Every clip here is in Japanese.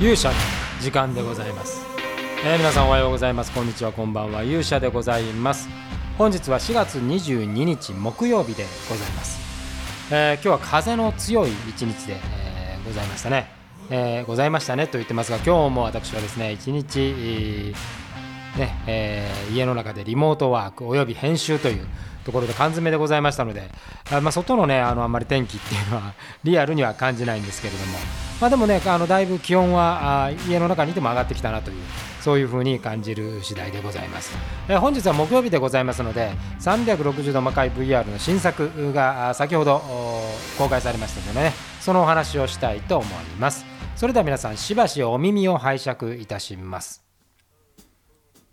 勇者の時間でございます、えー皆さんおはようございます。こんにちはこんばんは。勇者でございます。本日は4月22日木曜日でございます、えー今日は風の強い一日で、えーございましたね、えーございましたねと言ってますが今日も私はですね一日、えーねえー家の中でリモートワークおよび編集というところで缶詰でございましたので、あまあ、外のねあのあんまり天気っていうのはリアルには感じないんですけれども、まあ、でもねあのだいぶ気温はあ家の中にいても上がってきたなというそういうふうに感じる次第でございます、えー本日は木曜日でございますので360度魔界 VR の新作が先ほど公開されましたのでねそのお話をしたいと思います。それでは皆さんしばしお耳を拝借いたします。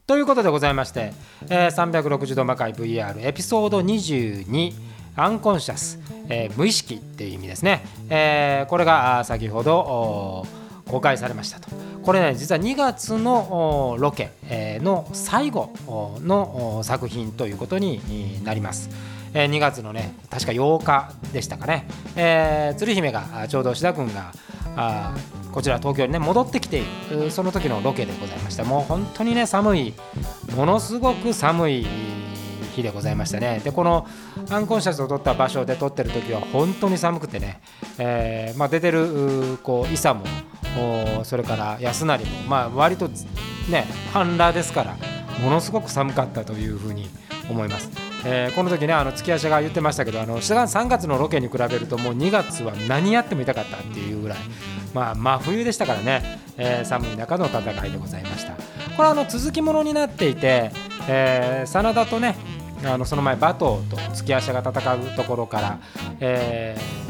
ということでございまして、えー360度魔界 VR エピソード22アンコンシャス、えー無意識っていう意味ですね、えーこれが先ほど公開されましたと。これね実は2月のロケ、の最後の作品ということになります。2月のね確か8日でしたかね、えー鶴姫がちょうど志田君があこちら東京にね戻ってきているその時のロケでございました。もう本当にね寒いものすごく寒い日でございましたね。でこのアンコンシャスを撮った場所で撮ってる時は本当に寒くてね、えーまあ、出てるこうイサもそれから安成もまあ割とね半裸ですからものすごく寒かったというふうに思います。えーこの時ねあの月足が言ってましたけどあの3月のロケに比べるともう2月は何やっても痛かったっていうぐらい、まあ、真冬でしたからね、えー寒い中の戦いでございました。これはあの続きものになっていて、えー真田とねあのその前馬頭と月足が戦うところから、えー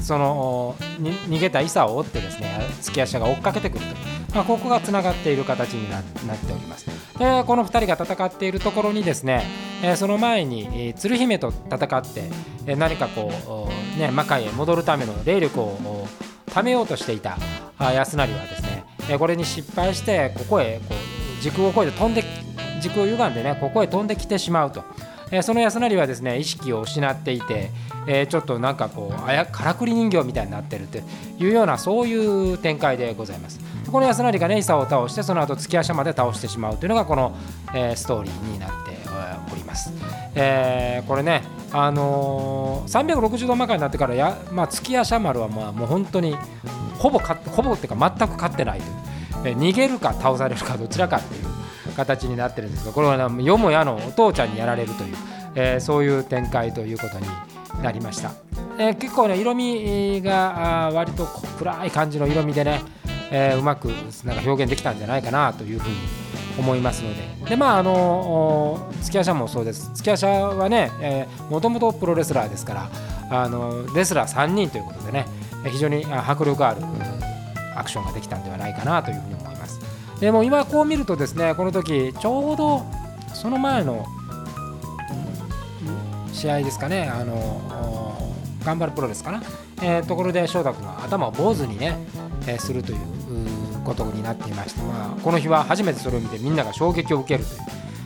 その逃げたイサを追ってですね月足が追っかけてくると、まあ、ここがつながっている形になっております。でこの2人が戦っているところにですね、えーその前に、えー鶴姫と戦って、えー何かこう、ね、魔界へ戻るための霊力を貯めようとしていた安成はですね、えーこれに失敗してここへこう時空を越えて飛んで時空を歪んでねここへ飛んできてしまうと。えその安成はですね意識を失っていて、えちょっとなんかこうあやからくり人形みたいになってるというようなそういう展開でございます。この安成がねイサを倒してその後月足まで倒してしまうというのがこの、えストーリーになっております。えーこれねあのー360度魔界になってからや、まあ、月足丸はまあもう本当にほぼ勝ってほぼっていうか全く勝ってないという、え逃げるか倒されるかどちらかっていう形になってるんですがこれは、よもやのお父ちゃんにやられるという、えーそういう展開ということになりました、えー結構ね色味があ割と暗い感じの色味でね、えーうまくなんか表現できたんじゃないかなというふうに思いますので。でまああのお月足もそうです。月足はねもともとプロレスラーですからあのレスラー3人ということでね非常に迫力あるアクションができたんではないかなというふうにでも今こう見るとですねこの時ちょうどその前の試合ですかねあの頑張るプロレスかな、えーところで翔太君が頭を坊主にね、えーするということになっていまして、まあ、この日は初めてそれを見てみんなが衝撃を受けるという、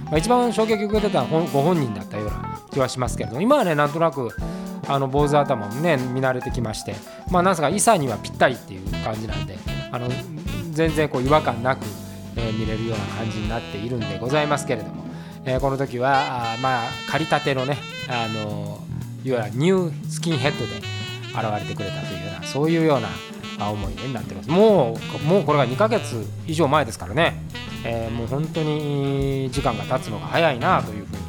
まあ、一番衝撃を受けてたのはご本人だったような気はしますけれども今はねなんとなくあの坊主頭もね見慣れてきましてまあなんすかイサにはぴったりっていう感じなんであの全然こう違和感なく、え見れるような感じになっているんでございますけれども、えこの時はあまあ借りたてのねあのいわゆるニュースキンヘッドで現れてくれたというようなそういうような思い出になってます。もうもうこれが2ヶ月以上前ですからね、えーもう本当に時間が経つのが早いなというふうに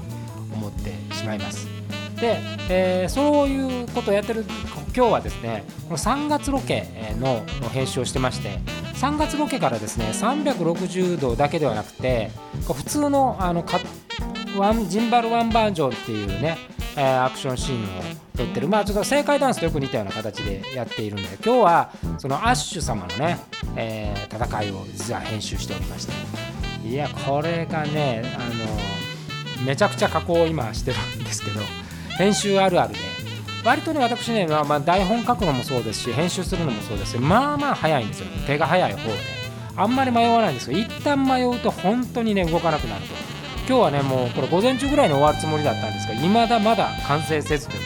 思ってしまいます。で、えーそういうことをやってる今日はですねこの3月ロケの編集をしてまして3月ロケからですね360度だけではなくて普通のあのカワンジンバルワンバージョンっていうね、えーアクションシーンを撮ってる。まあちょっと正解ダンスとよく似たような形でやっているんで今日はそのアッシュ様のね、えー戦いを実は編集しておりまして。いやこれがねあのめちゃくちゃ加工を今してるんですけど編集あるあるで割とね私ね、まあ、まあ台本書くのもそうですし編集するのもそうです。まあまあ早いんですよ。手が早い方で。あんまり迷わないんですよ。一旦迷うと本当にね動かなくなると。今日はねもうこれ午前中ぐらいに終わるつもりだったんですが未だまだ完成せずというこ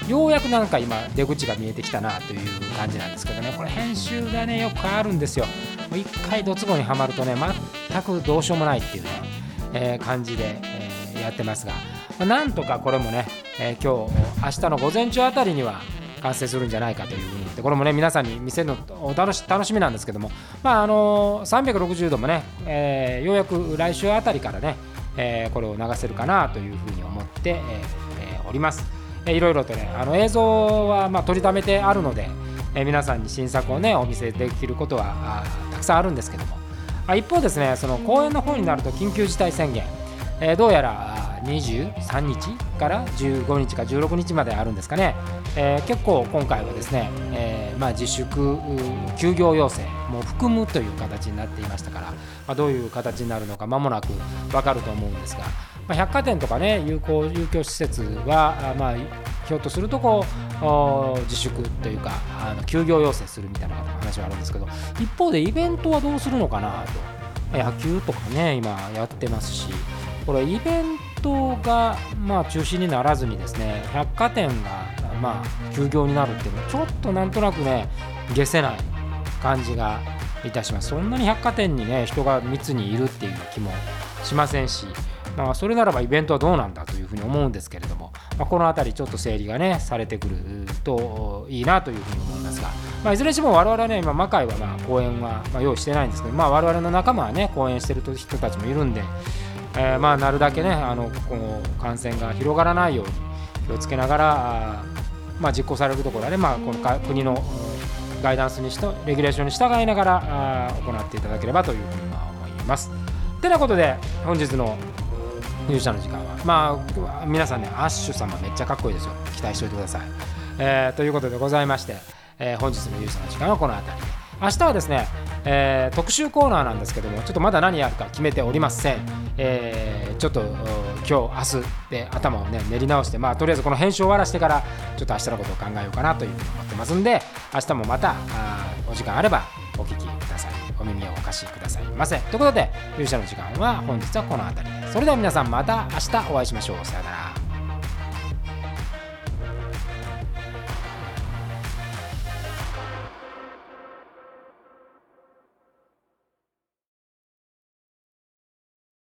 とでようやくなんか今出口が見えてきたなという感じなんですけどね。これ編集がねよくあるんですよ。もう一回ドツボにはまるとね全くどうしようもないっていうね、えー、感じで、えー、やってますが、まあ、なんとかこれもね、えー、今日明日の午前中あたりには完成するんじゃないかというふうにでこれもね皆さんに見せるのお楽し楽しみなんですけどもまああの360度もね、えー、ようやく来週あたりからね、えー、これを流せるかなというふうに思って、えー、おります、えー、いろいろとねあの映像はまあ取りためてあるので、えー、皆さんに新作をねお見せできることはたくさんあるんですけども。あ一方ですねその公演の方になると緊急事態宣言、えー、どうやら23日から15日か16日まであるんですかね、えー、結構今回はですね、えー、まあ、自粛休業要請も含むという形になっていましたから、まあ、どういう形になるのか間もなく分かると思うんですが、まあ、百貨店とかね有効有効施設は、ま、ひょっとするとこう自粛というかあの休業要請するみたいな話はあるんですけど一方でイベントはどうするのかなと。野球とかね今やってますしこれイベントがまあ中止にならずにですね百貨店がまあ休業になるっていうのはちょっとなんとなくね消せない感じがいたします。そんなに百貨店にね人が密にいるっていう気もしませんしまあ、それならばイベントはどうなんだというふうに思うんですけれども、まあ、この辺りちょっと整理がねされてくるといいなというふうに思いますが、まあ、いずれにしても我々はね今魔界はまあ公演はま用意してないんですけど、まあ、我々の仲間はね公演してる人たちもいるんで、えー、まあなるだけねあのこの感染が広がらないように気をつけながらまあ、実行されるところはね、まあ、この国のガイダンスにしとレギュレーションに従いながらあ行っていただければというふうに思います。てなことで本日の勇者の時間はまあ皆さんねアッシュ様めっちゃかっこいいですよ期待しておいてください。えー、ということでございまして、えー、本日の勇者の時間はこの辺りで明日はですね、えー、特集コーナーなんですけどもちょっとまだ何やるか決めておりません、えー、ちょっと今日明日で頭をね練り直してまあとりあえずこの編集を終わらせてからちょっと明日のことを考えようかなというふうに思ってますんで明日もまたお時間あればお聞きください。お耳をお貸しくださいませ。ということで勇者の時間は本日はこの辺り。でそれでは皆さんまた明日お会いしましょう。さよなら。